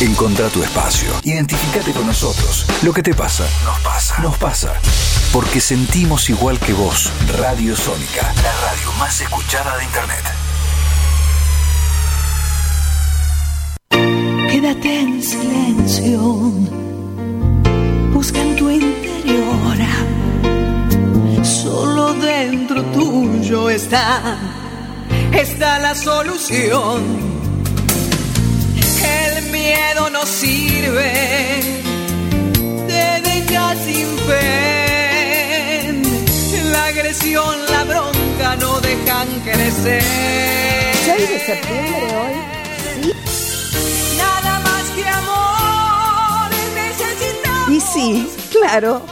Encontra tu espacio. Identificate con nosotros. Lo que te pasa, nos pasa. Nos pasa. Porque sentimos igual que vos. Radio Sónica, la radio más escuchada de Internet. Quédate en silencio. Busca en tu interior. Solo dentro tuyo está, está la solución el miedo no sirve, te deja sin fe. La agresión, la bronca no dejan crecer. 6 de septiembre hoy, sí. Nada más que amor necesitamos. Y sí, claro.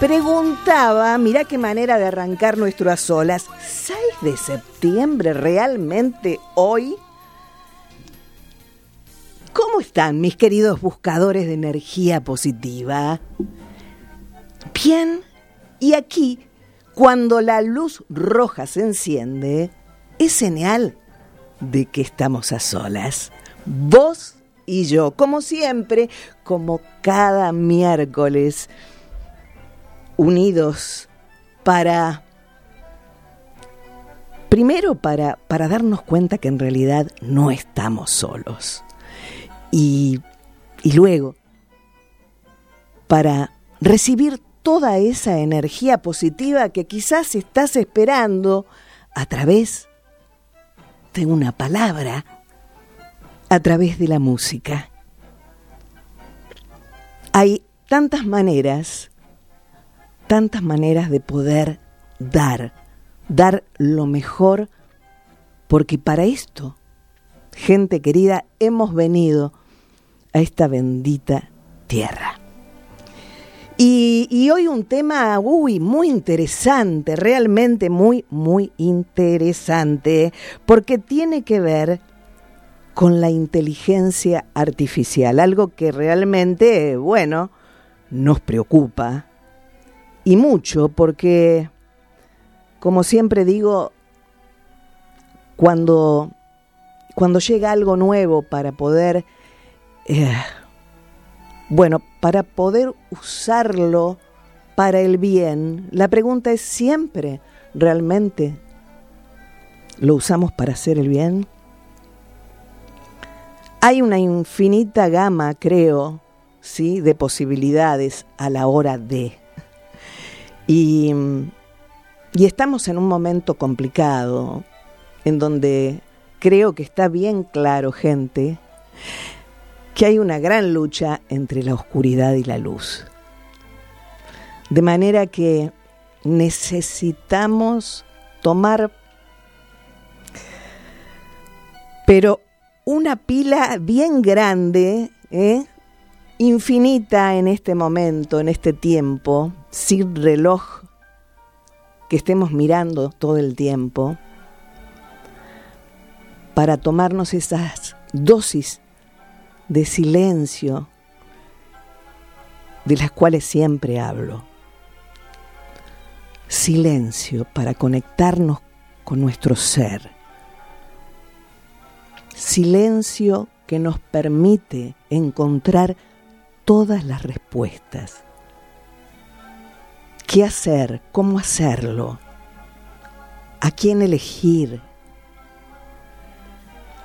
Preguntaba, mira qué manera de arrancar nuestro a solas. 6 de septiembre, realmente hoy. ¿Cómo están mis queridos buscadores de energía positiva? Bien, y aquí, cuando la luz roja se enciende, es señal de que estamos a solas. Vos y yo, como siempre, como cada miércoles, unidos para... Primero para, para darnos cuenta que en realidad no estamos solos y, luego, para recibir toda esa energía positiva que quizás estás esperando a través de una palabra, a través de la música. Hay tantas maneras, tantas maneras de poder dar, dar lo mejor, porque para esto, gente querida, hemos venido a esta bendita tierra. Y, hoy un tema, uy, muy interesante, realmente muy, muy interesante, porque tiene que ver con la inteligencia artificial, algo que realmente, bueno, nos preocupa. Y mucho, porque, como siempre digo, cuando, cuando llega algo nuevo para poder eh, bueno, para poder usarlo para el bien, la pregunta es siempre, ¿realmente lo usamos para hacer el bien? Hay una infinita gama, creo, ¿sí? de posibilidades a la hora de. Y, y estamos en un momento complicado, en donde creo que está bien claro, gente, que hay una gran lucha entre la oscuridad y la luz. De manera que necesitamos tomar, pero una pila bien grande, ¿eh? infinita en este momento, en este tiempo, sin reloj que estemos mirando todo el tiempo, para tomarnos esas dosis de silencio de las cuales siempre hablo. Silencio para conectarnos con nuestro ser. Silencio que nos permite encontrar todas las respuestas. ¿Qué hacer? ¿Cómo hacerlo? ¿A quién elegir?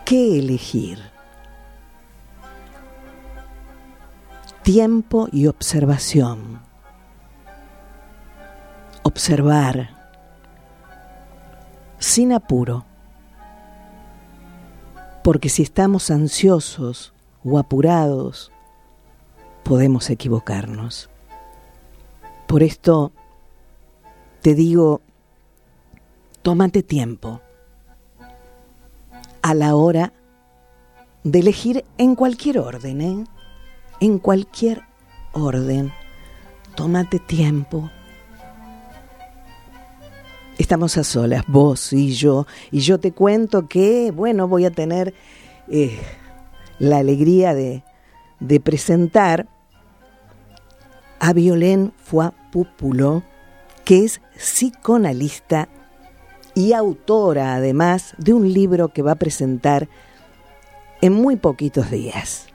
¿Qué elegir? Tiempo y observación. Observar sin apuro, porque si estamos ansiosos o apurados, podemos equivocarnos. Por esto te digo, tómate tiempo a la hora de elegir en cualquier orden, ¿eh? En cualquier orden. Tómate tiempo. Estamos a solas, vos y yo, y yo te cuento que, bueno, voy a tener eh, la alegría de, presentar a Violén Fuapupulo, que es psicoanalista y autora además de un libro que va a presentar en muy poquitos días.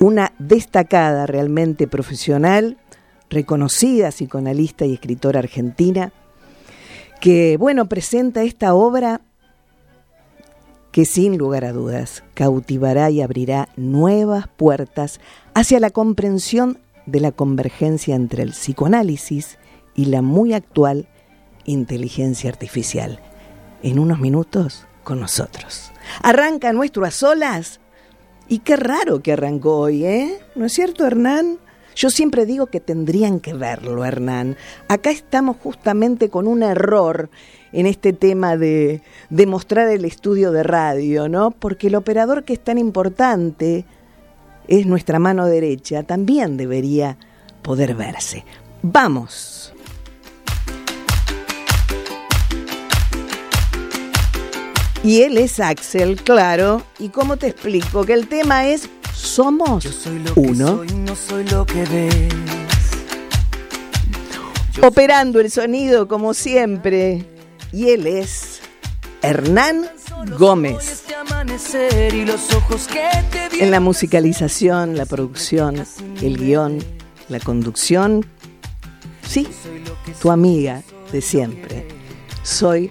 Una destacada realmente profesional, reconocida psicoanalista y escritora argentina, que, bueno, presenta esta obra que sin lugar a dudas cautivará y abrirá nuevas puertas hacia la comprensión de la convergencia entre el psicoanálisis y la muy actual inteligencia artificial. En unos minutos con nosotros. Arranca nuestro a solas. Y qué raro que arrancó hoy, ¿eh? ¿No es cierto, Hernán? Yo siempre digo que tendrían que verlo, Hernán. Acá estamos justamente con un error en este tema de, de mostrar el estudio de radio, ¿no? Porque el operador que es tan importante es nuestra mano derecha, también debería poder verse. Vamos. Y él es Axel, claro. ¿Y cómo te explico? Que el tema es Somos uno. no soy lo que ves. Operando el sonido como siempre. Y él es Hernán Gómez. En la musicalización, la producción, el guion, la conducción. Sí, tu amiga de siempre. Soy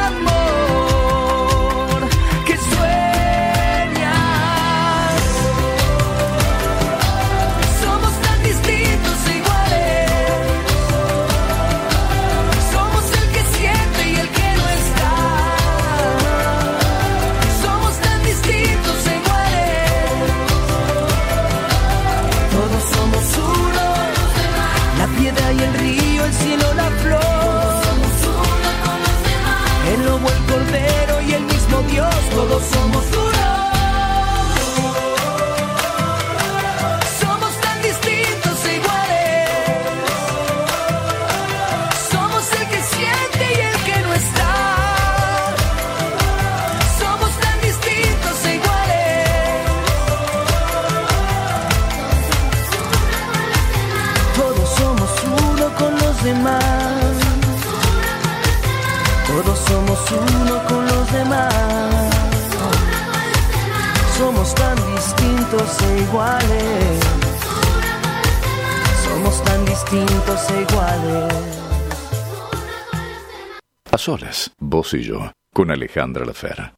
Somos Vos y yo, con Alejandra Lafera.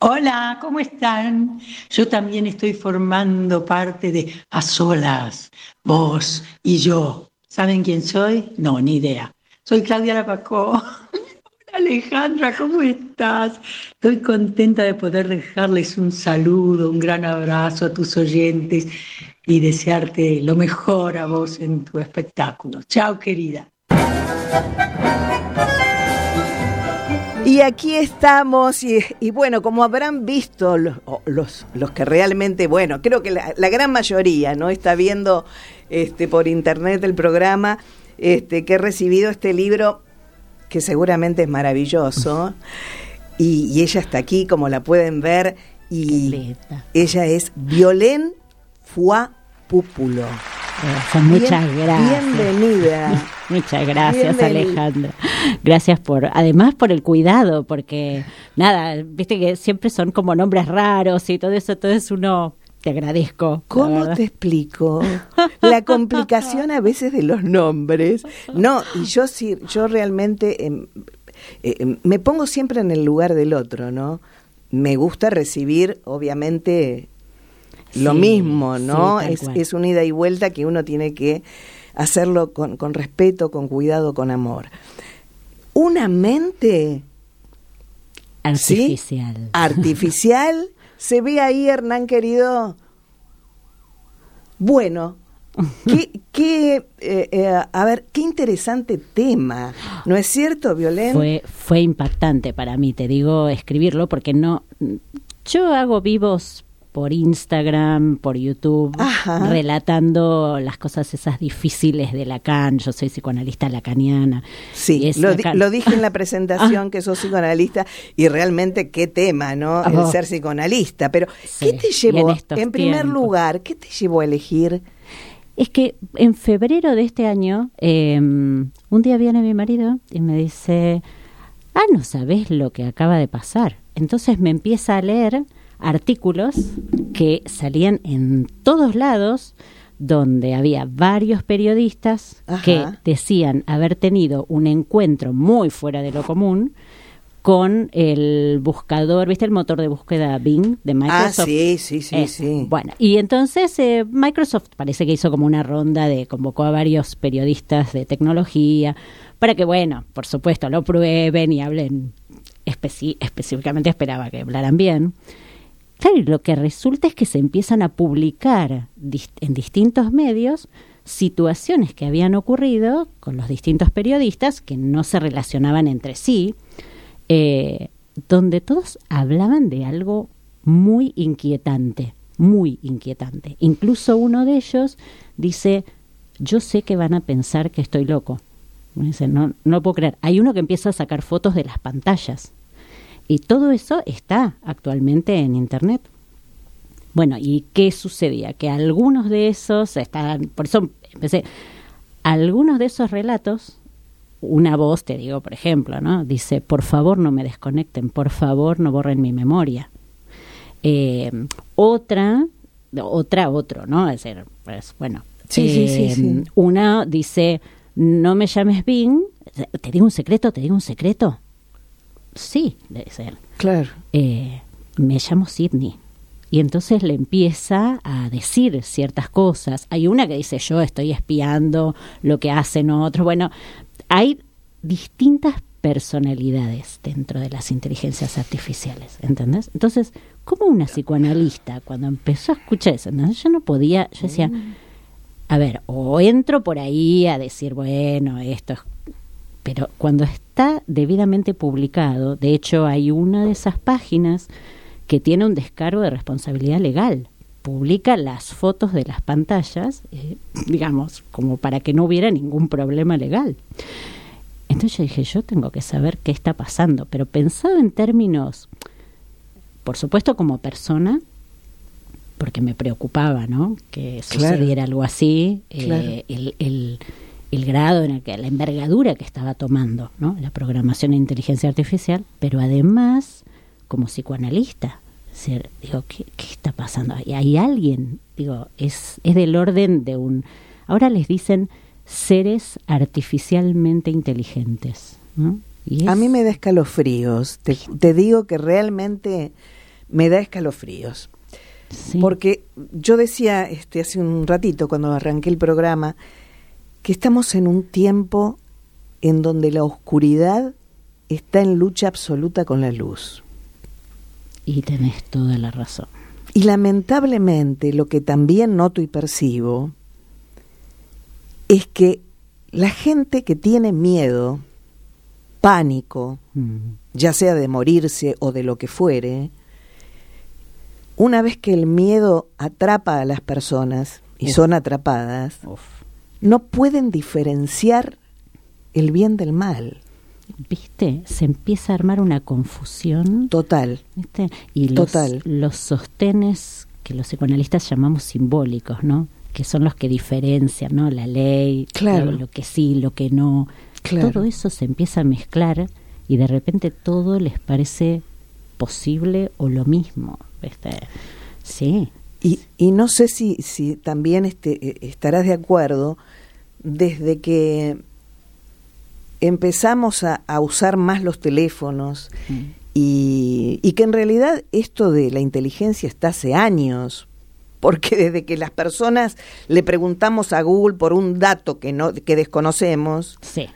Hola, ¿cómo están? Yo también estoy formando parte de A Solas, vos y yo. ¿Saben quién soy? No, ni idea. Soy Claudia Lapacó. Hola, Alejandra, ¿cómo estás? Estoy contenta de poder dejarles un saludo, un gran abrazo a tus oyentes y desearte lo mejor a vos en tu espectáculo. Chao, querida. Y aquí estamos, y, y bueno, como habrán visto los, los, los que realmente, bueno, creo que la, la gran mayoría, ¿no? Está viendo este, por internet el programa, este, que he recibido este libro, que seguramente es maravilloso. y, ella está aquí, como la pueden ver, y ella es Violén Fua Púpulo. muchas gracias. Bienvenida. muchas gracias, Alejandra. Gracias por, además por el cuidado, porque nada, viste que siempre son como nombres raros y todo eso, entonces uno te agradezco. ¿Cómo te explico? La complicación a veces de los nombres. No, y yo sí, yo realmente em, eh, em, me pongo siempre en el lugar del otro, ¿no? Me gusta recibir, obviamente, lo mismo, ¿no? es, es una ida y vuelta que uno tiene que hacerlo con, con respeto, con cuidado, con amor. Una mente artificial. Artificial se ve ahí, Hernán querido. Bueno, qué, qué eh, eh, a ver, qué interesante tema, ¿no es cierto, Violén? Fue, fue impactante para mí, te digo, escribirlo, porque no, yo hago vivos por Instagram, por YouTube, relatando las cosas esas difíciles de Lacan. Yo soy psicoanalista lacaniana. Sí, lo, dije en la presentación ah. que sos psicoanalista y realmente qué tema, ¿no? El ser psicoanalista. Pero, ¿qué te llevó, en, primer lugar, qué te llevó a elegir? Es que en febrero de este año, em, un día viene mi marido y me dice, ah, no sabes lo que acaba de pasar. Entonces me empieza a leer artículos que salían en todos lados donde había varios periodistas que decían haber tenido un encuentro muy fuera de lo común con el buscador, ¿viste el motor de búsqueda Bing de ah, Microsoft? Ah, sí, sí, sí, sí. Bueno, y entonces eh, Microsoft parece que hizo como una ronda de convocó a varios periodistas de tecnología para que, bueno, por supuesto, lo prueben y hablen específicamente esperaba que hablaran bien. Claro, lo que resulta es que se empiezan a publicar en distintos medios situaciones que habían ocurrido con los distintos periodistas que no se relacionaban entre sí, eh, donde todos hablaban de algo muy inquietante, muy inquietante. Incluso uno de ellos dice, yo sé que van a pensar que estoy loco. Dice, no, no puedo creer. Hay uno que empieza a sacar fotos de las pantallas y todo eso está actualmente en Internet. Bueno, ¿y qué sucedía? Que algunos de esos están, por eso empecé, algunos de esos relatos, una voz, te digo, por ejemplo, ¿no? Dice, por favor no me desconecten, por favor no borren mi memoria. Eh, otra, otra, otro, ¿no? Es decir, pues bueno. Sí, sí, sí, sí, Una dice, no me llames Bing, te digo un secreto, te digo un secreto sí, debe ser. Claro. Eh, me llamo Sidney. Y entonces le empieza a decir ciertas cosas. Hay una que dice yo estoy espiando lo que hacen otros. Bueno, hay distintas personalidades dentro de las inteligencias artificiales, ¿entendés? Entonces, como una psicoanalista, cuando empezó a escuchar eso, yo no podía, yo decía, a ver, o entro por ahí a decir, bueno, esto es pero cuando está debidamente publicado, de hecho hay una de esas páginas que tiene un descargo de responsabilidad legal. Publica las fotos de las pantallas, eh, digamos, como para que no hubiera ningún problema legal. Entonces yo dije, yo tengo que saber qué está pasando, pero pensado en términos, por supuesto como persona, porque me preocupaba, ¿no? Que sucediera algo así, eh, el el grado en el que la envergadura que estaba tomando ¿no? la programación de inteligencia artificial, pero además como psicoanalista. digo, ¿qué, está pasando? ¿Y hay alguien? Digo, es, es del orden de un... Ahora les dicen seres artificialmente inteligentes. A mí me da escalofríos. Te, te, digo que realmente me da escalofríos. Porque yo decía este, hace un ratito, cuando arranqué el programa, que estamos en un tiempo en donde la oscuridad está en lucha absoluta con la luz. Y tenés toda la razón. Y lamentablemente lo que también noto y percibo es que la gente que tiene miedo, pánico, mm. ya sea de morirse o de lo que fuere, una vez que el miedo atrapa a las personas y son atrapadas, no pueden diferenciar el bien del mal. ¿viste? Se empieza a armar una confusión. Total. ¿viste? Y los, Total. los sostenes que los psicoanalistas llamamos simbólicos, ¿no? Que son los que diferencian, ¿no? La ley, Claro. lo, lo que sí, lo que no. Claro. Todo eso se empieza a mezclar y de repente todo les parece posible o lo mismo, ¿viste? Sí. Y, y no sé si, si también este, eh, estarás de acuerdo, desde que empezamos a, a usar más los teléfonos Mm. y, y que en realidad esto de la inteligencia está hace años, porque desde que las personas le preguntamos a Google por un dato que, no, que desconocemos, Sí.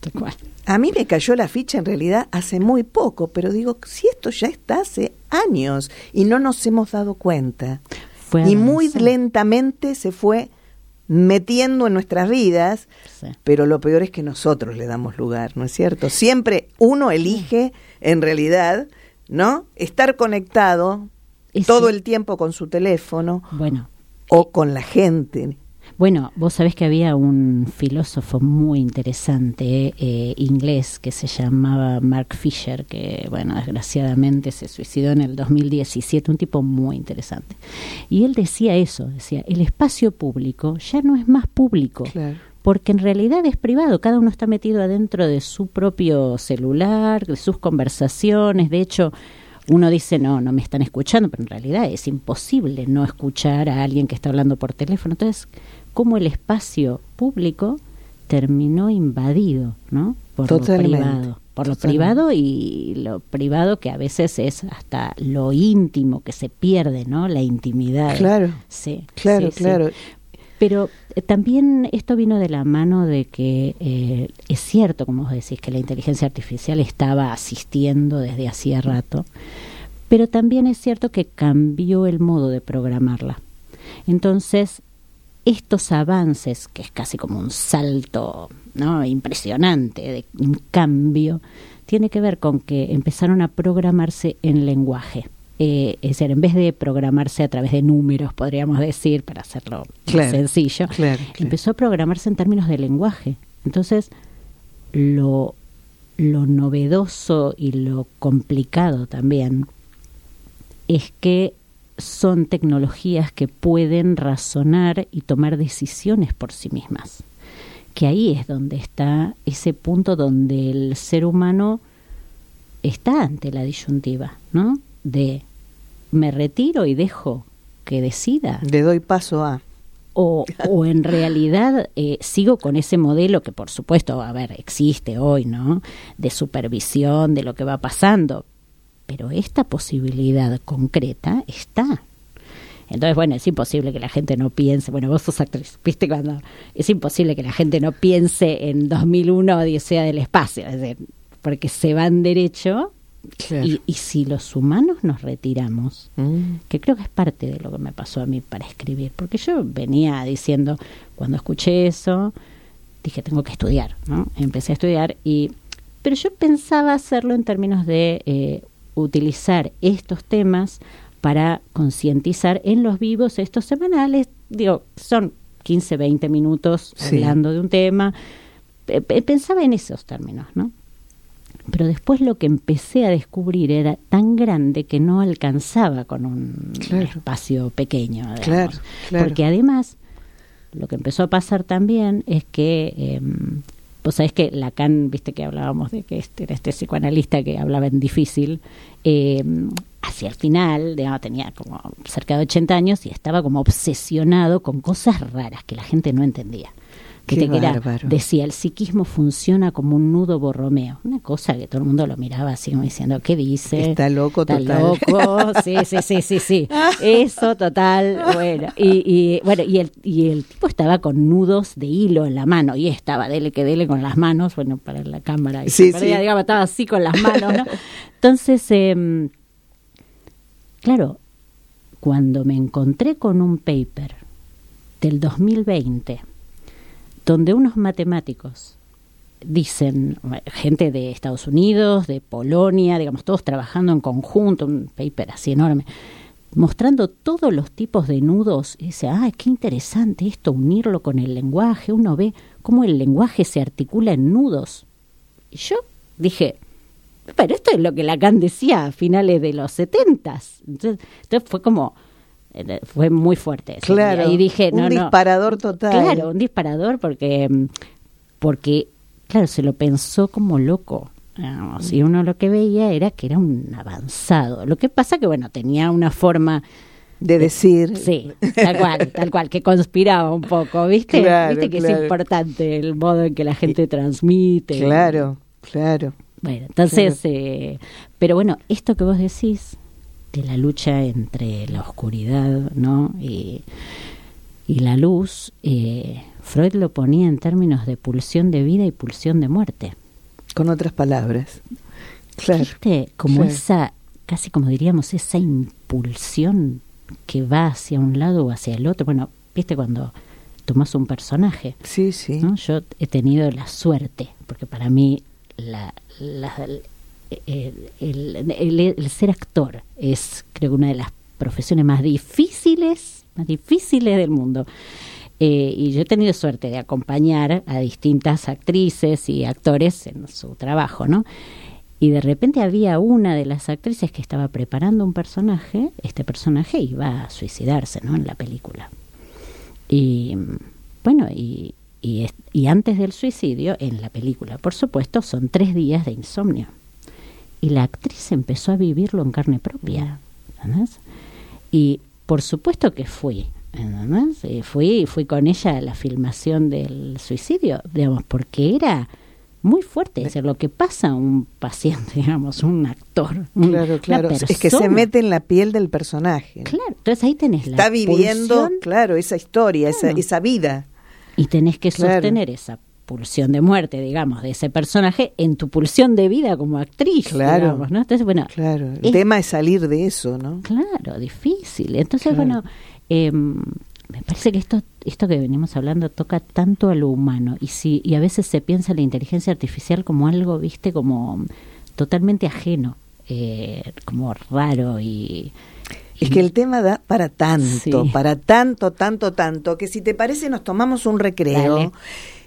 Tal cual. a mí me cayó la ficha en realidad hace muy poco, pero digo, si esto ya está hace años y no nos hemos dado cuenta Fue y muy lentamente se fue metiendo en nuestras vidas, Sí. pero lo peor es que nosotros le damos lugar, ¿no es cierto? Siempre uno elige, en realidad, ¿no? Estar conectado Y todo sí. el tiempo con su teléfono Bueno, o con la gente. Bueno, vos sabés que había un filósofo muy interesante eh, inglés que se llamaba Mark Fisher, que, bueno, desgraciadamente se suicidó en el 2017, un tipo muy interesante. Y él decía eso, decía, el espacio público ya no es más público. Claro. Porque en realidad es privado, cada uno está metido adentro de su propio celular, de sus conversaciones. De hecho, uno dice, no, no me están escuchando, pero en realidad es imposible no escuchar a alguien que está hablando por teléfono. Entonces, ¿cómo el espacio público terminó invadido, ¿no? Por Totalmente, lo privado. Por lo privado y lo privado que a veces es hasta lo íntimo que se pierde, ¿no? La intimidad. Claro. Sí. Claro, sí, sí. claro. Pero eh, también esto vino de la mano de que eh, es cierto, como vos decís, que la inteligencia artificial estaba asistiendo desde hacía rato, pero también es cierto que cambió el modo de programarla. Entonces, estos avances, que es casi como un salto ¿no? impresionante, de un cambio, tiene que ver con que empezaron a programarse en lenguaje. Eh, es decir, en vez de programarse a través de números, podríamos decir, para hacerlo Claro, sencillo, claro, claro. empezó a programarse en términos de lenguaje. Entonces, lo, lo novedoso y lo complicado también es que son tecnologías que pueden razonar y tomar decisiones por sí mismas. Que ahí es donde está ese punto donde el ser humano está ante la disyuntiva, ¿no? De me retiro y dejo que decida Le doy paso a. o, o en realidad eh, sigo con ese modelo que por supuesto, a ver, existe hoy, ¿no? De supervisión de lo que va pasando, pero esta posibilidad concreta está. Entonces, bueno, es imposible que la gente no piense, bueno, vos sos actriz, viste cuando es imposible que la gente no piense en 2001 Odisea del Espacio, es decir, porque se van derecho Claro. y, y si los humanos nos retiramos, Mm. que creo que es parte de lo que me pasó a mí para escribir, porque yo venía diciendo, cuando escuché eso, dije, tengo que estudiar, ¿no? Empecé a estudiar y, pero yo pensaba hacerlo en términos de eh, utilizar estos temas para concientizar en los vivos estos semanales, digo, son 15, 20 minutos Sí. hablando de un tema, Pe- pe- pensaba en esos términos, ¿no? Pero después lo que empecé a descubrir era tan grande que no alcanzaba con un Claro. espacio pequeño. digamos. Claro, claro. Porque además, lo que empezó a pasar también es que, eh, vos sabés que Lacan, viste que hablábamos de que este era este psicoanalista que hablaba en difícil, eh, hacia el final, digamos, tenía como cerca de 80 años y estaba como obsesionado con cosas raras que la gente no entendía. Qué que era- bárbaro. decía, el psiquismo funciona como un nudo borromeo. Una cosa que todo el mundo lo miraba así como diciendo, ¿qué dice? Está loco Está total. loco, sí, sí, sí, sí, sí. Eso total, bueno. Y, y, bueno, y el, y el tipo estaba con nudos de hilo en la mano y estaba, dele que dele con las manos, bueno, para la cámara. Y Sí, sí. digamos, estaba así con las manos, ¿no? Entonces, em, claro, cuando me encontré con un paper del 2020, donde unos matemáticos dicen, gente de Estados Unidos, de Polonia, digamos, todos trabajando en conjunto, un paper así enorme, mostrando todos los tipos de nudos, y dice, ah, qué interesante esto, unirlo con el lenguaje, uno ve cómo el lenguaje se articula en nudos. Y yo dije, pero esto es lo que Lacan decía a finales de los setentas. Entonces, entonces fue como, eh, fue muy fuerte. ese Claro, día. Y dije, un no, no. disparador total. Claro, un disparador porque, mm, porque, claro, se lo pensó como loco. digamos, y uno lo que veía era que era un avanzado. Lo que pasa que, bueno, tenía una forma De decir. Sí, tal cual, tal cual, que conspiraba un poco, ¿viste? Claro, ¿Viste que claro. es importante el modo en que la gente transmite? Claro, claro. Bueno, entonces, eh, pero bueno, esto que vos decís de la lucha entre la oscuridad, ¿no? Y, y la luz, eh, Freud lo ponía en términos de pulsión de vida y pulsión de muerte. Con otras palabras. Claro. ¿Viste? Como claro. esa, casi como diríamos, esa impulsión que va hacia un lado o hacia el otro. Bueno, ¿viste cuando tomas un personaje? Sí, sí. ¿no? Yo he tenido la suerte, porque para mí la, la- el, ser actor es creo una de las profesiones más difíciles, más difíciles del mundo. Eh, y yo he tenido suerte de acompañar a distintas actrices y actores en su trabajo, ¿no? Y de repente había una de las actrices que estaba preparando un personaje, este personaje iba a suicidarse, ¿no? En la película. Y bueno, y, y antes del suicidio, en la película, por supuesto, son tres días de insomnio. Y la actriz empezó a vivirlo en carne propia. ¿entendés? Y por supuesto que fui. ¿entendés? Eh, fui, fui con ella a la filmación del suicidio, digamos, porque era muy fuerte. Es decir, lo que pasa a un paciente, digamos, un actor. Claro, claro. Es que se mete en la piel del personaje. Claro, entonces ahí tenés la Está viviendo, pulsión claro, esa historia, esa, esa vida. y tenés que Claro. sostener esa pulsión de muerte, digamos, de ese personaje en tu pulsión de vida como actriz, Claro. digamos, ¿no? Entonces, bueno, Claro. El es- tema es salir de eso, ¿no? claro, difícil. Entonces, Claro. bueno, eh, me parece que esto esto que venimos hablando toca tanto a lo humano y si y a veces se piensa la inteligencia artificial como algo, viste, como totalmente ajeno, eh, como raro y Es que el tema da para tanto, Sí. para tanto, tanto, tanto, que si te parece nos tomamos un recreo. Dale,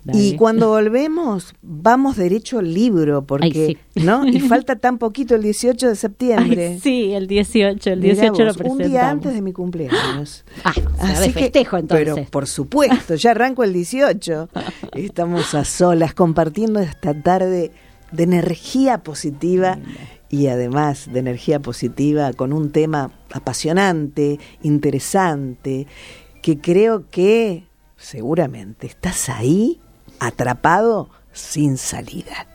dale. Y cuando volvemos, vamos derecho al libro, porque, Ay, sí. ¿no? Y falta tan poquito el 18 de septiembre. Ay, sí, el 18, el Mirá 18 lo presentamos. Un día antes de mi cumpleaños. Ah, será de festejo, entonces. Pero por supuesto, ya arranco el 18. Estamos a solas compartiendo esta tarde de energía positiva y además de energía positiva con un tema apasionante, interesante, que creo que seguramente estás ahí atrapado sin salida.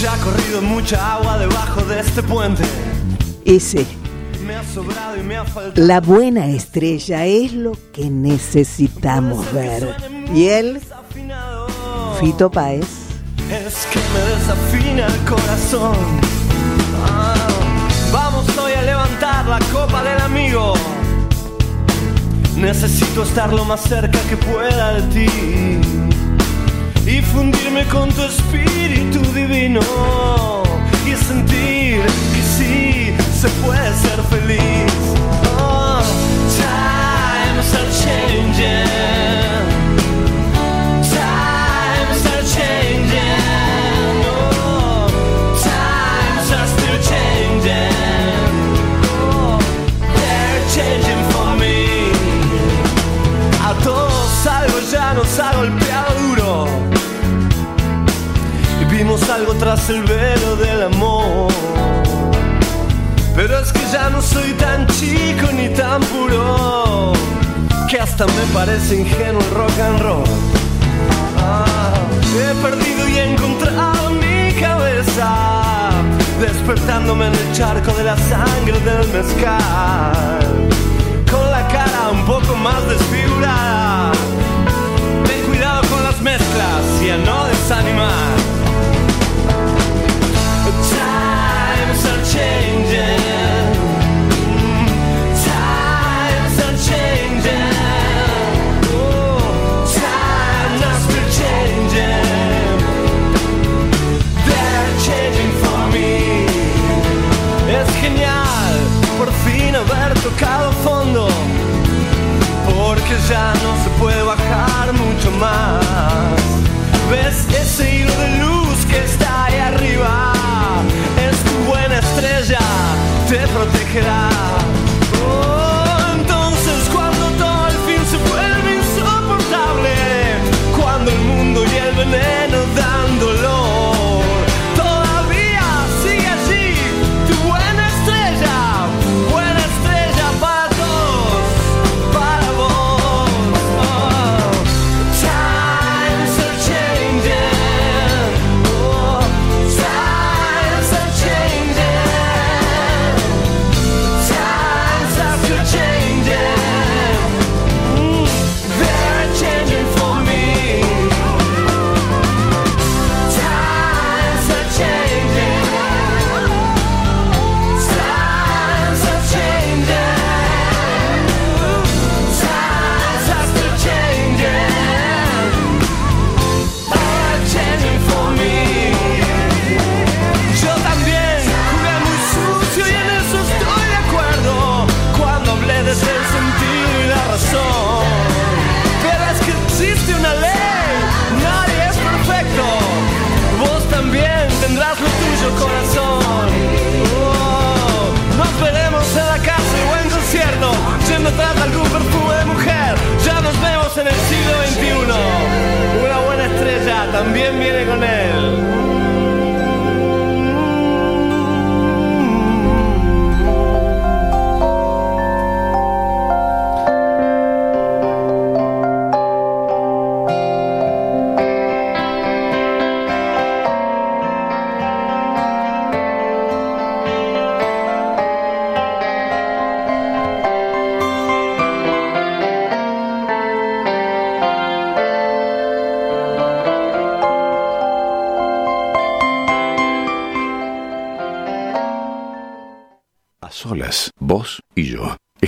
Ya ha corrido mucha agua debajo de este puente. Ese Me ha sobrado y me ha faltado. La buena estrella es lo que necesitamos ver. Y él. Fito Páez, Es que me desafina el corazón. Ah, la copa del amigo. Necesito estar lo más cerca que pueda de ti y fundirme con tu espíritu divino y sentir que sí se puede ser feliz. Oh, times are changing. Ya no soy tan chico ni tan puro. Que hasta me parece ingenuo el rock and roll. Ah, he perdido y he encontrado mi cabeza, despertándome en el charco de la sangre del mezcal, con la cara un poco más desfigurada. Ten cuidado con las mezclas y a no desanimar. Times are changing. genial por fin haber tocado fondo, porque ya no se puede bajar mucho más. ¿Ves ese hilo de luz que está ahí arriba? Es tu buena estrella, te protegerá.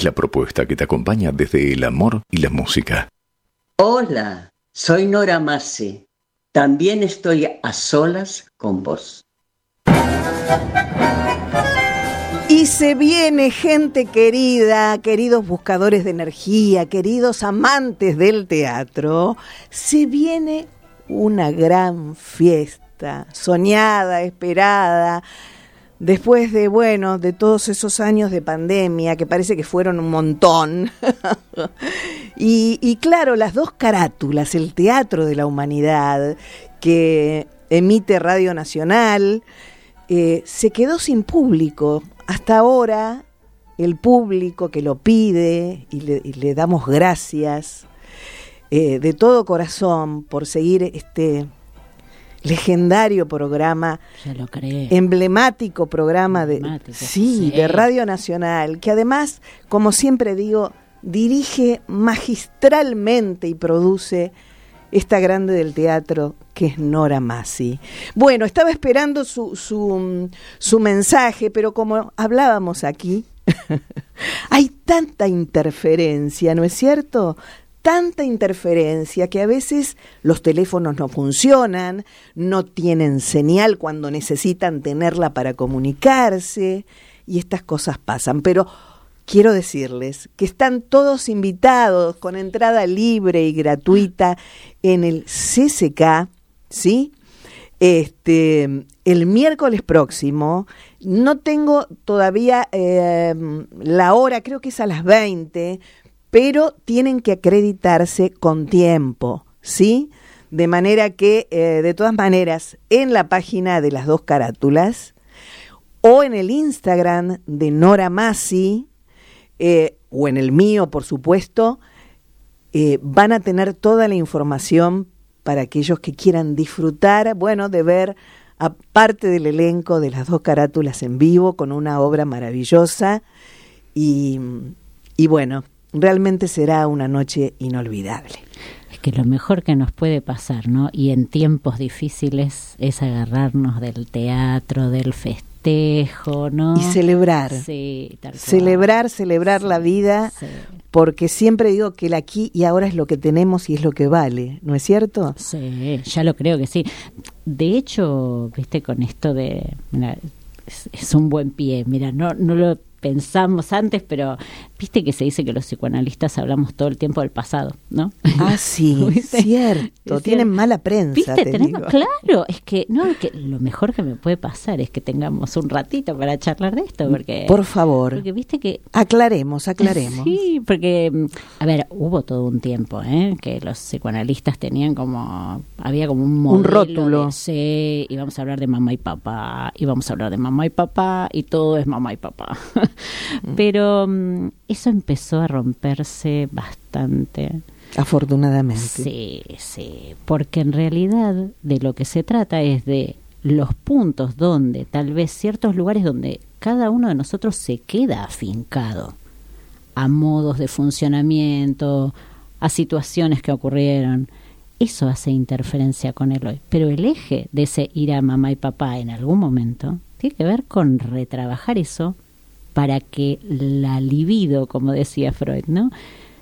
Es la propuesta que te acompaña desde el amor y la música. Hola, soy Nora Masi. También estoy a solas con vos. Y se viene gente querida, queridos buscadores de energía, queridos amantes del teatro, se viene una gran fiesta, soñada, esperada, después de, bueno, de todos esos años de pandemia, que parece que fueron un montón. y, claro, las dos carátulas, el Teatro de la Humanidad, que emite Radio Nacional, eh, se quedó sin público. Hasta ahora, el público que lo pide, y le, y le damos gracias eh, de todo corazón por seguir este legendario programa, lo emblemático programa de, Emblemático, sí, sí. de Radio Nacional, que además, como siempre digo, dirige magistralmente y produce esta grande del teatro que es Nora Masi. Bueno, estaba esperando su, su, su mensaje, pero como hablábamos aquí, hay tanta interferencia, ¿no es cierto? Tanta interferencia que a veces los teléfonos no funcionan, no tienen señal cuando necesitan tenerla para comunicarse y estas cosas pasan. Pero quiero decirles que están todos invitados con entrada libre y gratuita en el CCK, ¿sí? Este, el miércoles próximo, no tengo todavía eh, la hora, creo que es a las 20, pero tienen que acreditarse con tiempo, ¿sí? De manera que, eh, de todas maneras, en la página de las dos carátulas o en el Instagram de Nora Masi, eh, o en el mío, por supuesto, eh, van a tener toda la información para aquellos que quieran disfrutar, bueno, de ver a parte del elenco de las dos carátulas en vivo con una obra maravillosa y bueno, realmente será una noche inolvidable. Es que lo mejor que nos puede pasar, ¿no? Y en tiempos difíciles es agarrarnos del teatro, del festejo, ¿no? Y celebrar. Sí, tal cual. Celebrar, celebrar la vida, Sí. porque siempre digo que el aquí y ahora es lo que tenemos y es lo que vale, ¿no es cierto? Sí, ya lo creo que sí. De hecho, viste, con esto de... mira, es, es un buen pie, mira, no, no lo pensamos antes, pero viste que se dice que los psicoanalistas hablamos todo el tiempo del pasado, ¿no? Ah, sí, cierto. Tienen mala prensa. Viste, te tenemos, digo. claro, es que no, es que lo mejor que me puede pasar es que tengamos un ratito para charlar de esto, porque Por favor, porque viste que aclaremos, aclaremos. Sí, porque, mm, a ver, hubo todo un tiempo, ¿eh? Que los psicoanalistas tenían como, había como un modelo rótulo. de, sí, y vamos a hablar de mamá y papá, y vamos a hablar de mamá y papá, y todo es mamá y papá. Pero mm, eso empezó a romperse bastante. Afortunadamente. Sí, sí, porque en realidad de lo que se trata es de los puntos donde, tal vez ciertos lugares donde cada uno de nosotros se queda afincado a modos de funcionamiento, a situaciones que ocurrieron. Eso hace interferencia con el hoy. Pero el eje de ese ir a mamá y papá en algún momento tiene que ver con retrabajar eso para que la libido, como decía Freud, ¿no?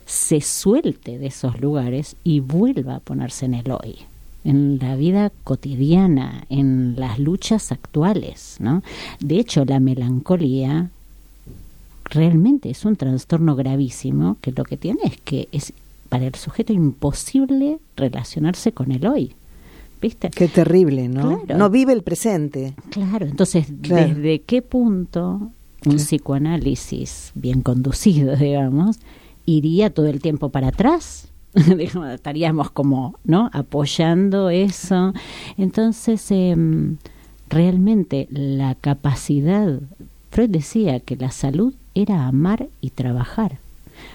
se suelte de esos lugares y vuelva a ponerse en el hoy, en la vida cotidiana, en las luchas actuales, ¿no? De hecho, la melancolía realmente es un trastorno gravísimo que lo que tiene es que es para el sujeto imposible relacionarse con el hoy. ¿Viste? Qué terrible, ¿no? Claro. No vive el presente. Claro, entonces, Claro. ¿desde qué punto un psicoanálisis bien conducido, digamos, iría todo el tiempo para atrás? Estaríamos como, ¿no? Apoyando eso. Entonces, em, realmente la capacidad, Freud decía que la salud era amar y trabajar.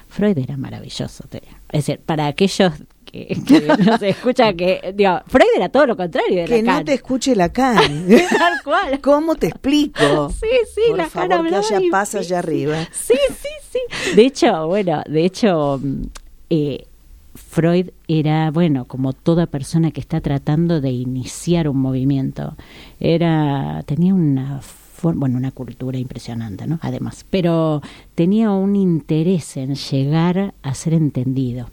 Freud era maravilloso. Es decir, para aquellos que, que no se escucha que, digo, Freud era todo lo contrario de Que no te escuche Lacan. Tal cual. ¿Cómo te explico? Sí, sí, Por Lacan favor, que hablaba haya y- paz allá arriba. Sí, sí, sí. De hecho, bueno, de hecho, mm, eh, Freud era, bueno, como toda persona que está tratando de iniciar un movimiento, era, tenía una bueno, una cultura impresionante, ¿no? Además, pero tenía un interés en llegar a ser entendido.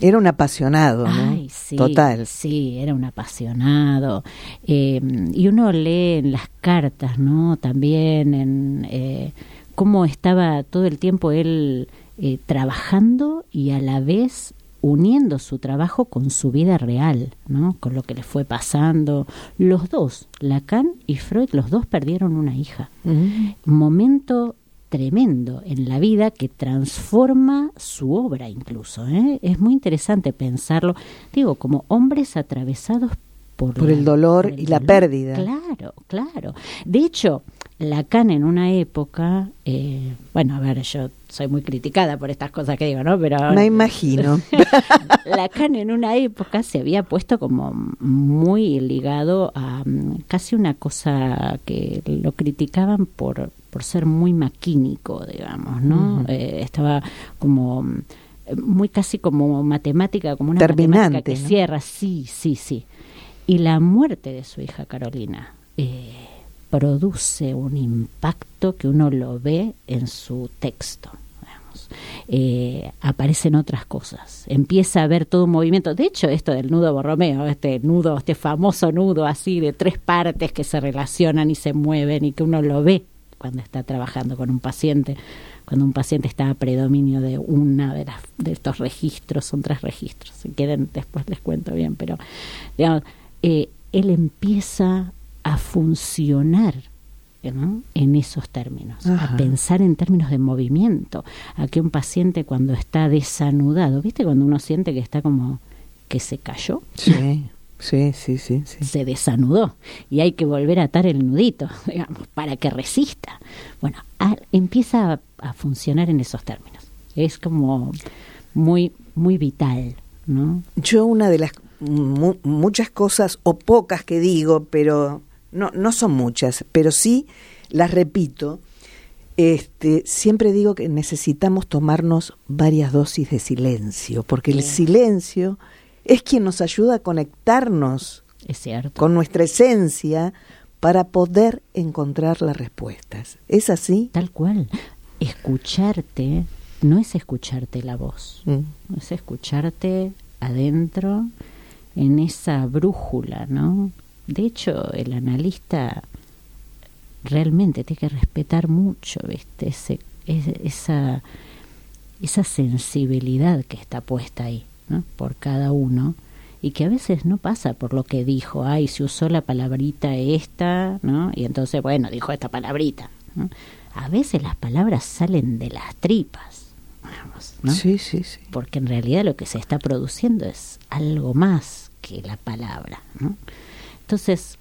Era un apasionado, ¿no? Ay, sí, Total. Sí, era un apasionado. Eh, y uno lee en las cartas, ¿no? También en eh, cómo estaba todo el tiempo él eh, trabajando y a la vez uniendo su trabajo con su vida real, ¿no? Con lo que le fue pasando. Los dos, Lacan y Freud, los dos perdieron una hija Mm. momento tremendo en la vida que transforma su obra incluso. ¿eh? Es muy interesante pensarlo, digo, como hombres atravesados por, Por el dolor por y la pérdida. Claro, claro. De hecho, Lacan en una época, eh, bueno, a ver, yo soy muy criticada por estas cosas que digo, ¿no? Pero Me imagino. Lacan en una época se había puesto como muy ligado a mm, casi una cosa que lo criticaban por, por ser muy maquínico, digamos, ¿no? Eh, estaba como mm, muy casi como matemática, como una Terminante, matemática que ¿no? cierra, sí, sí, sí. Y la muerte de su hija Carolina eh, produce un impacto que uno lo ve en su texto. Eh, aparecen otras cosas, empieza a ver todo un movimiento. De hecho, esto del nudo Borromeo, este nudo, este famoso nudo así de tres partes que se relacionan y se mueven y que uno lo ve cuando está trabajando con un paciente, cuando un paciente está a predominio de una de, las, de estos registros, son tres registros, si quieren después les cuento bien, pero digamos, eh, él empieza a funcionar ¿no? en esos términos, Ajá. a pensar en términos de movimiento, a que un paciente cuando está desanudado, ¿viste? Cuando uno siente que está como que se cayó, Sí, sí, sí, sí. sí. se desanudó y hay que volver a atar el nudito, digamos, para que resista. Bueno, a- empieza a, a funcionar en esos términos. Es como muy, muy vital, ¿no? Yo una de las mu- muchas cosas o pocas que digo, pero no, no son muchas, pero sí las repito. Este, siempre digo que necesitamos tomarnos varias dosis de silencio, porque el silencio es quien nos ayuda a conectarnos Es cierto. con nuestra esencia para poder encontrar las respuestas. ¿Es así? Tal cual. Escucharte no es escucharte la voz, Mm. es escucharte adentro en esa brújula, ¿no? De hecho, el analista realmente tiene que respetar mucho, ¿viste? Ese, esa, esa sensibilidad que está puesta ahí, ¿no? Por cada uno y que a veces no pasa por lo que dijo, ay, se usó la palabrita esta, ¿no? Y entonces, bueno, dijo esta palabrita. A veces las palabras salen de las tripas, ¿no? Sí, sí, sí. Porque en realidad lo que se está produciendo es algo más que la palabra, ¿no? Entonces,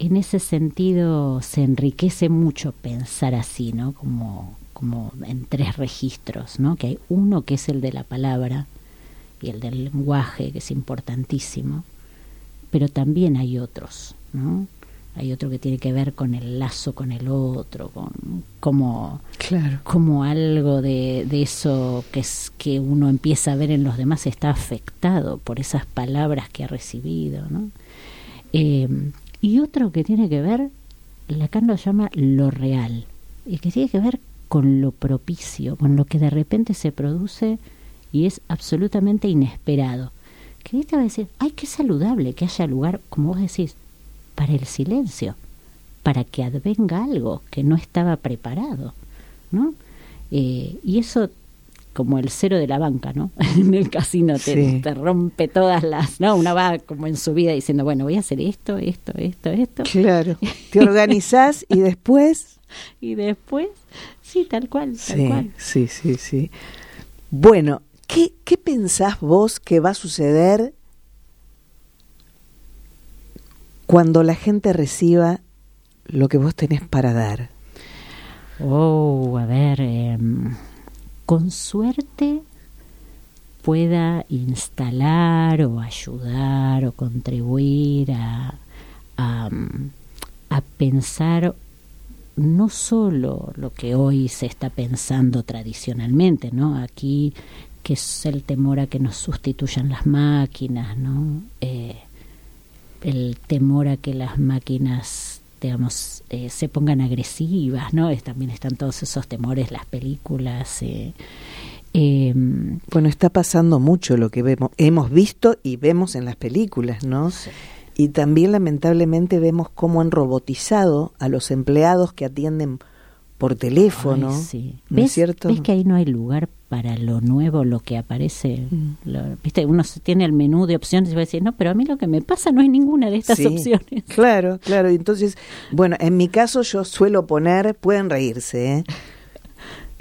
en ese sentido se enriquece mucho pensar así, ¿no? Como, como en tres registros, ¿no? Que hay uno que es el de la palabra y el del lenguaje, que es importantísimo, pero también hay otros, ¿no? Hay otro que tiene que ver con el lazo con el otro, con como, claro. como algo de, de eso que es que uno empieza a ver en los demás está afectado por esas palabras que ha recibido, ¿no? Eh, y otro que tiene que ver, Lacan lo llama lo real, y que tiene que ver con lo propicio, con lo que de repente se produce y es absolutamente inesperado. Que te va a decir, ay, qué saludable que haya lugar, como vos decís, para el silencio, para que advenga algo que no estaba preparado, ¿no? Eh, y eso como el cero de la banca, ¿no? en el casino te, te, rompe todas las, ¿no? Una va como en su vida diciendo, bueno, voy a hacer esto, esto, esto, esto. Claro, te organizás y después... y después, sí, tal cual, tal sí, cual. Sí, sí, sí. Bueno, ¿qué, ¿qué pensás vos que va a suceder cuando la gente reciba lo que vos tenés para dar? Oh, a ver... Eh, con suerte pueda instalar o ayudar o contribuir a, a, pensar no solo lo que hoy se está pensando tradicionalmente, ¿no? Aquí que es el temor a que nos sustituyan las máquinas, ¿no? Eh, el temor a que las máquinas digamos, eh, se pongan agresivas, ¿no? Es, también están todos esos temores, las películas. Eh, eh, bueno, está pasando mucho lo que vemos, hemos visto y vemos en las películas, ¿no? Sí. Y también lamentablemente vemos cómo han robotizado a los empleados que atienden por teléfono, Ay, sí. ¿no ¿Ves, es cierto? ¿Ves que ahí no hay lugar para lo nuevo, lo que aparece? Mm. Lo, ¿Viste? Uno tiene el menú de opciones y va a decir, no, pero a mí lo que me pasa no es ninguna de estas Sí, opciones. Claro, claro. Entonces, bueno, en mi caso yo suelo poner, pueden reírse, ¿eh?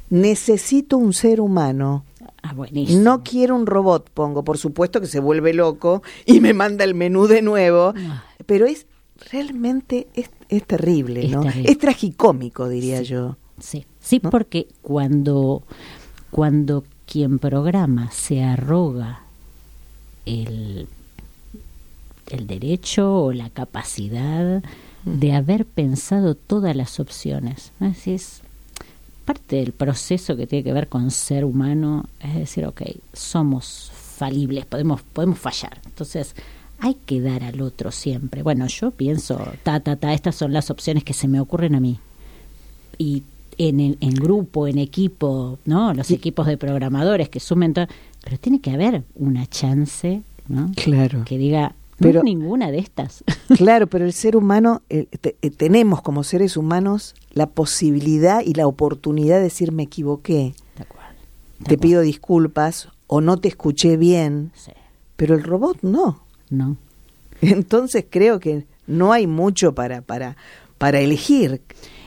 necesito un ser humano. Ah, buenísimo. No quiero un robot, pongo, por supuesto que se vuelve loco y me manda el menú de nuevo, pero es realmente es, es terrible, Es ¿no? terrible. Es tragicómico, diría yo. Sí, sí, ¿No? porque cuando, cuando quien programa se arroga el, el derecho o la capacidad de haber pensado todas las opciones, es parte del proceso que tiene que ver con ser humano, es decir, ok, somos falibles, podemos, podemos fallar. Entonces, hay que dar al otro siempre. Bueno, yo pienso, ta, ta, ta, estas son las opciones que se me ocurren a mí y en, el- en grupo, en equipo, ¿no? Los equipos de programadores que sumen todo, pero tiene que haber una chance, ¿no? Claro. Que diga, no Pero- es ninguna de estas. Claro, pero el ser humano, eh, te- eh, tenemos como seres humanos la posibilidad y la oportunidad de decir me equivoqué, Tal cual. te pido disculpas o no te escuché bien, Sí. pero el robot no. No. Entonces creo que no hay mucho para, para, para elegir.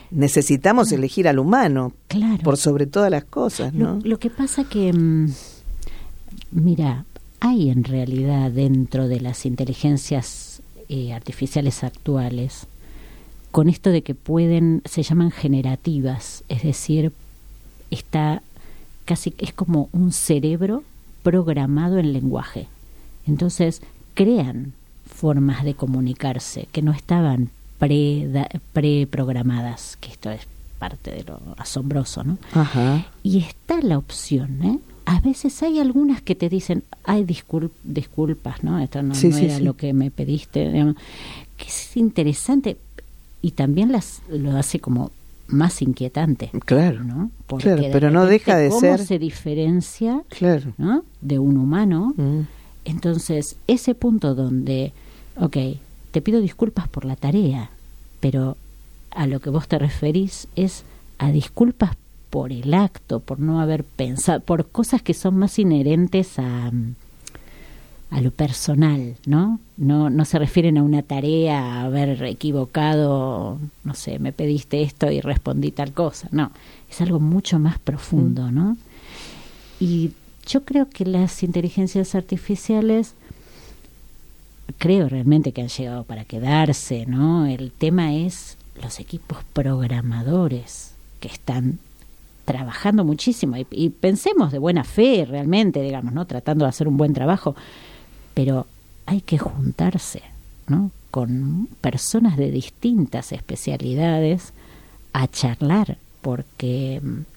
Necesitamos elegir al humano Claro. por sobre todas las cosas, Lo, ¿no? lo que pasa que, mm, mira, hay en realidad dentro de las inteligencias eh, artificiales actuales, con esto de que pueden, se llaman generativas, es decir, está casi, es como un cerebro programado en lenguaje. Entonces, crean formas de comunicarse que no estaban pre- da- preprogramadas, que esto es parte de lo asombroso, ¿no? Ajá. Y está la opción, ¿eh? A veces hay algunas que te dicen, ay, discul- disculpas, ¿no? Esto no, Sí, no sí, era sí. lo que me pediste. digamos, que es interesante y también las lo hace como más inquietante, Claro. ¿no? Porque Claro, de pero no deja de ¿cómo ser- se diferencia, Claro. ¿no? De un humano. Mm. Entonces, ese punto donde, ok, te pido disculpas por la tarea, pero a lo que vos te referís es a disculpas por el acto, por no haber pensado, por cosas que son más inherentes a, a lo personal, ¿no? ¿no? No se refieren a una tarea, a haber equivocado, no sé, me pediste esto y respondí tal cosa, no, es algo mucho más profundo, ¿no? Y yo creo que las inteligencias artificiales creo realmente que han llegado para quedarse, ¿no? El tema es los equipos programadores que están trabajando muchísimo y, pensemos de buena fe realmente, digamos, ¿no? Tratando de hacer un buen trabajo, pero hay que juntarse, ¿no? Con personas de distintas especialidades a charlar, porque mm,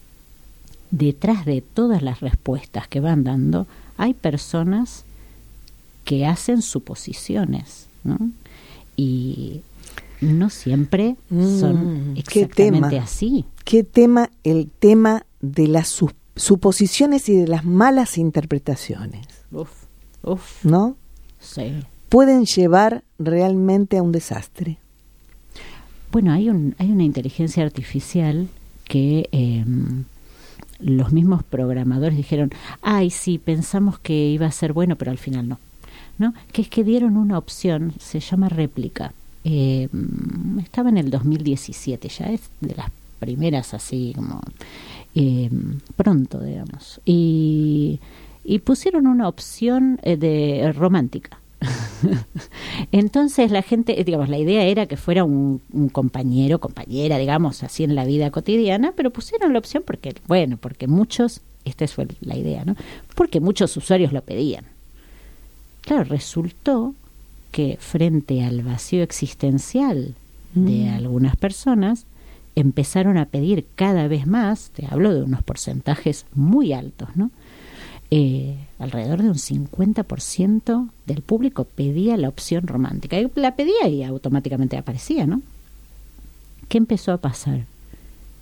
detrás de todas las respuestas que van dando hay personas que hacen suposiciones, ¿no? Y no siempre son Mm, exactamente ¿qué tema? así. ¿Qué tema? El tema de las su- suposiciones y de las malas interpretaciones, Uf, uf, ¿no? sí. Pueden llevar realmente a un desastre. Bueno, hay, un, hay una inteligencia artificial que eh, los mismos programadores dijeron, ay, sí, pensamos que iba a ser bueno, pero al final no. ¿No? Que es que dieron una opción, se llama réplica. Mm, estaba en el 2017, ya es de las primeras así como eh, pronto, digamos. Y, y pusieron una opción eh, de romántica. Entonces la gente, eh, digamos, la idea era que fuera un, un compañero, compañera, digamos, así en la vida cotidiana, pero pusieron la opción porque, bueno, porque muchos, esta fue la idea, ¿no? Porque muchos usuarios lo pedían. Claro, resultó que frente al vacío existencial de algunas personas, empezaron a pedir cada vez más, te hablo de unos porcentajes muy altos, ¿no? Eh, alrededor de un 50% del público pedía la opción romántica. Y la pedía y automáticamente aparecía, ¿no? ¿Qué empezó a pasar?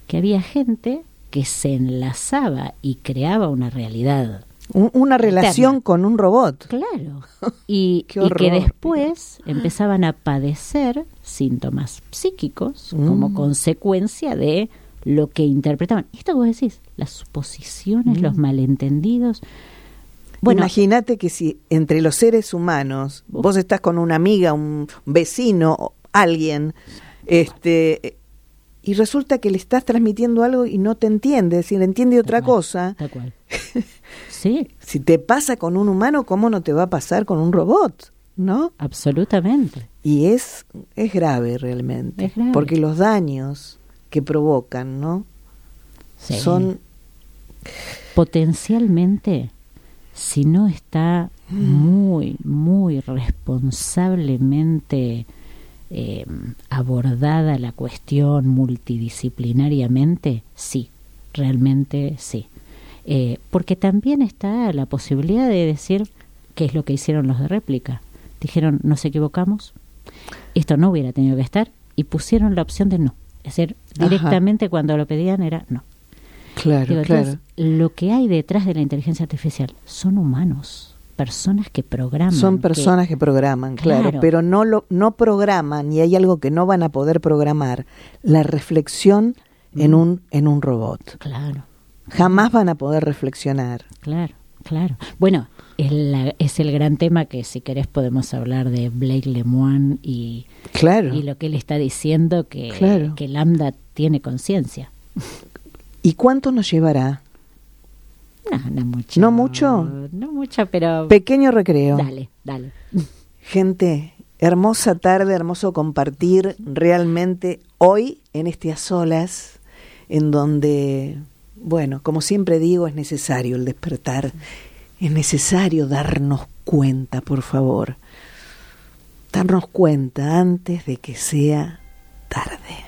Que había gente que se enlazaba y creaba una realidad Un- una relación Interna. con un robot. Claro. Y, y que después empezaban a padecer síntomas psíquicos como Mm. consecuencia de lo que interpretaban. Esto que vos decís, las suposiciones, los malentendidos. Bueno, Imagínate que si entre los seres humanos vos estás con una amiga, un vecino, alguien, este, y resulta que le estás transmitiendo algo y no te entiende, es decir, entiende otra Tal cual. cosa. tal cual. Sí, Si te pasa con un humano, ¿cómo no te va a pasar con un robot? ¿No? absolutamente. Y es, es grave realmente. Es grave. Porque los daños que provocan, ¿no? Sí. Son potencialmente, si no está muy, muy responsablemente eh, abordada la cuestión multidisciplinariamente, sí, realmente sí. Eh, porque también está la posibilidad de decir qué es lo que hicieron los de réplica. Dijeron, nos equivocamos, esto no hubiera tenido que estar, y pusieron la opción de no. Es decir, Ajá. directamente cuando lo pedían era no. claro, Digo, claro. entonces, lo que hay detrás de la inteligencia artificial son humanos, personas que programan. Son personas que, programan, claro, Claro. pero no lo no programan y hay algo que no van a poder programar, la reflexión en un en un robot. Claro, Jamás van a poder reflexionar. claro, claro. Bueno, es, la- es el gran tema que si querés podemos hablar de Blake Lemoine y, Claro. y lo que él está diciendo que, Claro. que Lambda tiene conciencia. ¿Y cuánto nos llevará? No, no mucho. ¿No mucho? No mucho, pero... Pequeño recreo. Dale, dale. Gente, hermosa tarde, hermoso compartir realmente hoy en este a solas, en donde, bueno, como siempre digo, es necesario el despertar, es necesario darnos cuenta, por favor, darnos cuenta antes de que sea tarde.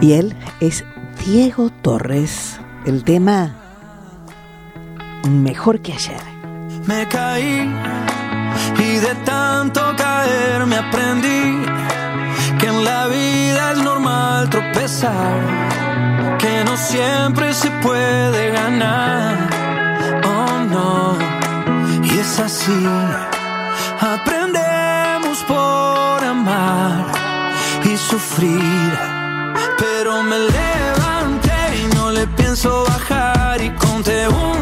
Y él es Diego Torres. El tema Mejor que ayer. Me caí y de tanto caer me aprendí la vida es normal tropezar, que no siempre se puede ganar. Oh no. Y es así, aprendemos por amar y sufrir. Pero me levanté y no le pienso bajar y conté un,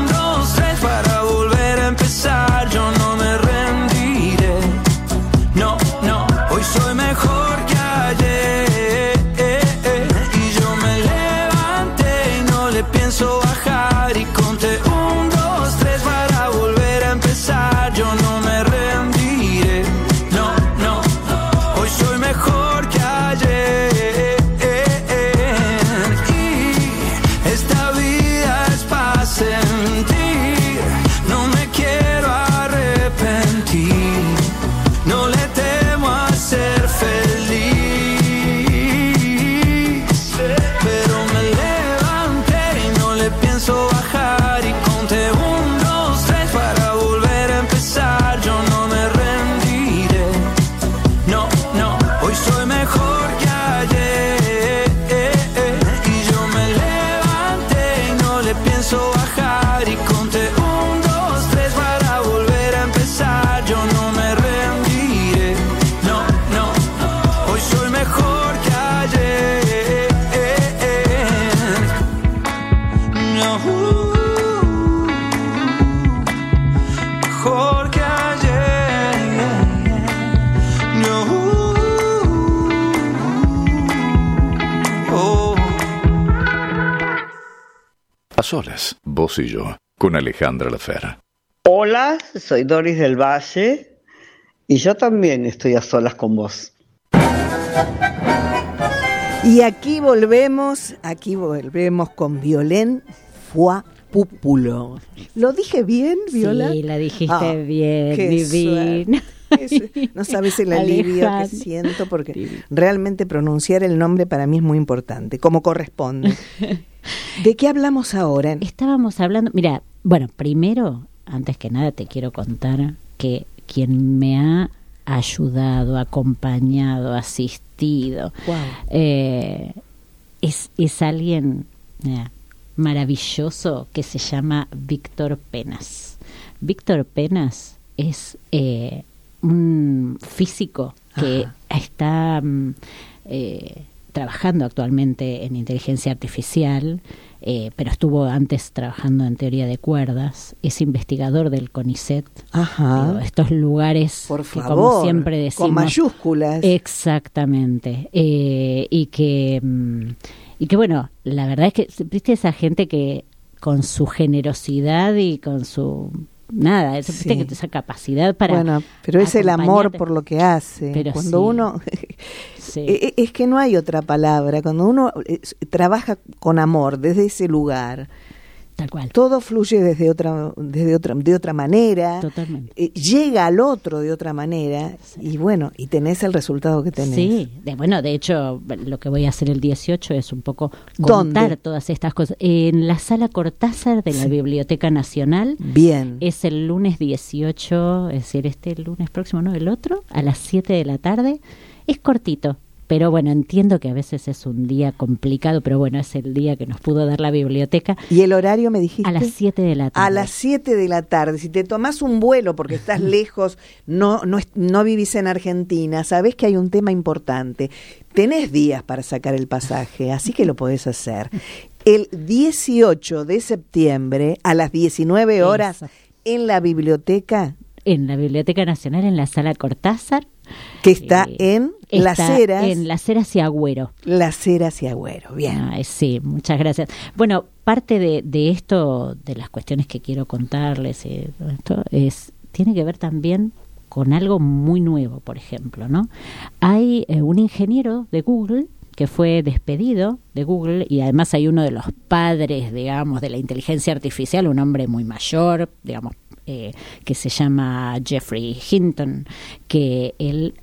solas, vos y yo, con Alejandra Lafera. Hola, soy Doris del Valle y yo también estoy a solas con vos. Y aquí volvemos, aquí volvemos con Violén Fua Púpulo. ¿Lo dije bien, Viola? Sí, la dijiste Ah, bien, qué divina. No sabes el alivio que siento porque realmente pronunciar el nombre para mí es muy importante, como corresponde. ¿De qué hablamos ahora? Estábamos hablando, mira, bueno, primero, antes que nada te quiero contar que quien me ha ayudado, acompañado, asistido, Wow. eh, es, es alguien maravilloso que se llama Víctor Penas. Víctor Penas es eh, un físico que está mm, eh, trabajando actualmente en inteligencia artificial, eh, pero estuvo antes trabajando en teoría de cuerdas, es investigador del CONICET, Ajá. Digo, estos lugares Por que favor, como siempre decimos con mayúsculas. exactamente eh, y que mm, y que bueno la verdad es que viste esa gente que con su generosidad y con su nada es, viste Sí. que esa capacidad para bueno, pero es el amor por lo que hace. Pero Cuando sí. uno Sí. E- e- Es que no hay otra palabra. Cuando uno eh, trabaja con amor desde ese lugar, tal cual todo fluye desde otra, desde otra, de otra manera, totalmente eh, llega al otro de otra manera y bueno, y tenés el resultado que tenés. Sí, de, bueno, de hecho, lo que voy a hacer el 18 es un poco ¿Dónde? contar todas estas cosas. En la sala Cortázar de la Sí. Biblioteca Nacional, Bien. Es el lunes 18, es decir, este lunes próximo, ¿no? El otro, a las 7 de la tarde. Es cortito, pero bueno, entiendo que a veces es un día complicado, pero bueno, es el día que nos pudo dar la biblioteca. ¿Y el horario me dijiste? A las 7 de la tarde. A las 7 de la tarde. Si te tomás un vuelo porque estás lejos, no, no, no vivís en Argentina, sabés que hay un tema importante. Tenés días para sacar el pasaje, así que lo podés hacer. El 18 de septiembre a las 19 horas en la biblioteca. En la Biblioteca Nacional, en la sala Cortázar, Que está en Las Está Heras. En Las Heras y Agüero. Las Heras y Agüero. Bien. Ah, sí, muchas gracias. Bueno, parte de, de esto, de las cuestiones que quiero contarles, eh, esto, es, tiene que ver también con algo muy nuevo, por ejemplo, ¿no? Hay eh, un ingeniero de Google que fue despedido de Google y además hay uno de los padres, digamos, de la inteligencia artificial, un hombre muy mayor, digamos, eh, que se llama Jeffrey Hinton, que él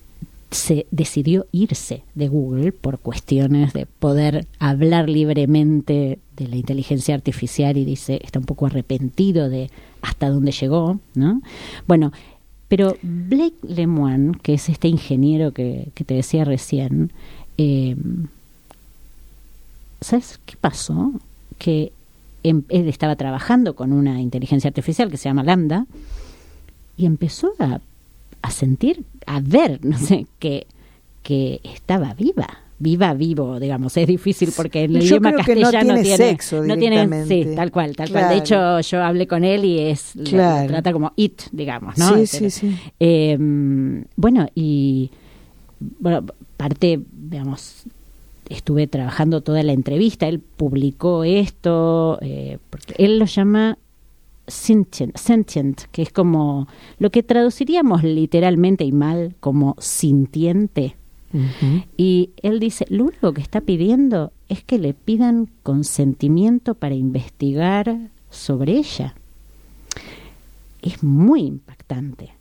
se decidió irse de Google por cuestiones de poder hablar libremente de la inteligencia artificial y dice está un poco arrepentido de hasta dónde llegó, ¿no? Bueno, pero Blake Lemoine, que es este ingeniero que, que te decía recién, eh, ¿sabes qué pasó? Que em- él estaba trabajando con una inteligencia artificial que se llama Lambda y empezó a, a sentir, a ver, no sé, que, que estaba viva. Viva, vivo, digamos, es difícil porque el Yo idioma que no castellano tiene sexo no tiene, sí, tal cual, tal cual. De hecho, yo hablé con él y es Claro. trata como it, digamos, ¿no? Sí, sí, sí. eh, bueno, y bueno, parte, digamos, estuve trabajando toda la entrevista, él publicó esto, eh, porque él lo llama sentient, sentient, que es como lo que traduciríamos literalmente y mal como sintiente. Y él dice, lo único que está pidiendo es que le pidan consentimiento para investigar sobre ella. Es muy impactante.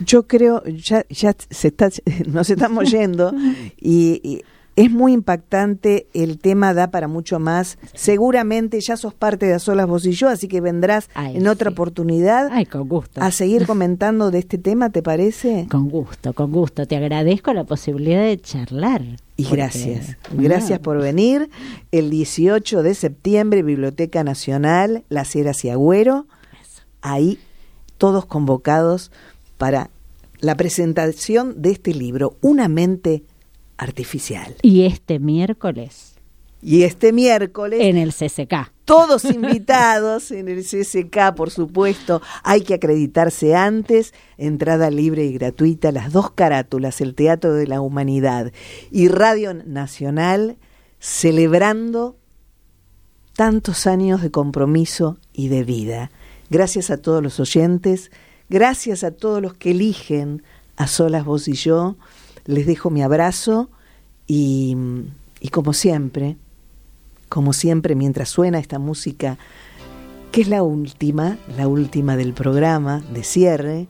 Yo creo, ya, ya se está, nos estamos yendo y, y es muy impactante, el tema da para mucho más. Seguramente ya sos parte de A Solas Vos y Yo, así que vendrás Ay, en otra sí. oportunidad ay, con gusto. a seguir comentando de este tema, ¿te parece? Con gusto, con gusto. Te agradezco la posibilidad de charlar. Y porque- gracias. Gracias por venir. El 18 de septiembre, Biblioteca Nacional, Las Heras y Agüero. Ahí todos convocados para la presentación de este libro, Una mente artificial. Y este miércoles Y este miércoles, en el CCK. todos invitados en el CSK, por supuesto. Hay que acreditarse antes, entrada libre y gratuita, las dos carátulas, el Teatro de la Humanidad y Radio Nacional, celebrando tantos años de compromiso y de vida. Gracias a todos los oyentes, gracias a todos los que eligen a solas vos y yo. Les dejo mi abrazo y, y como siempre, como siempre, mientras suena esta música, que es la última, la última del programa de cierre,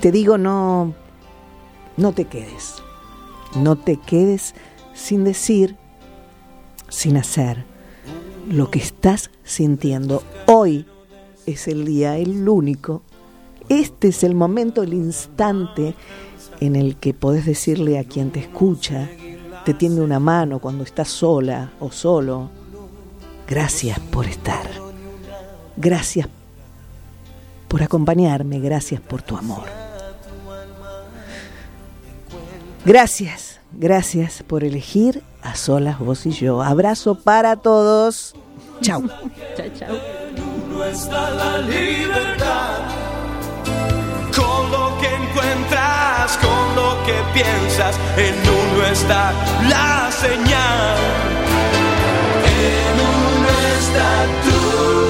te digo no, no te quedes, no te quedes sin decir, sin hacer lo que estás sintiendo. Hoy es el día, el único. Este es el momento, el instante en el que podés decirle a quien te escucha, te tiende una mano cuando estás sola o solo, gracias por estar. Gracias por acompañarme, gracias por tu amor. Gracias, Gracias por elegir a solas vos y yo. Abrazo para todos. Chau. chao, chao. No está la libertad. Con lo que encuentras, con lo que piensas, en uno está la señal. En uno está tú.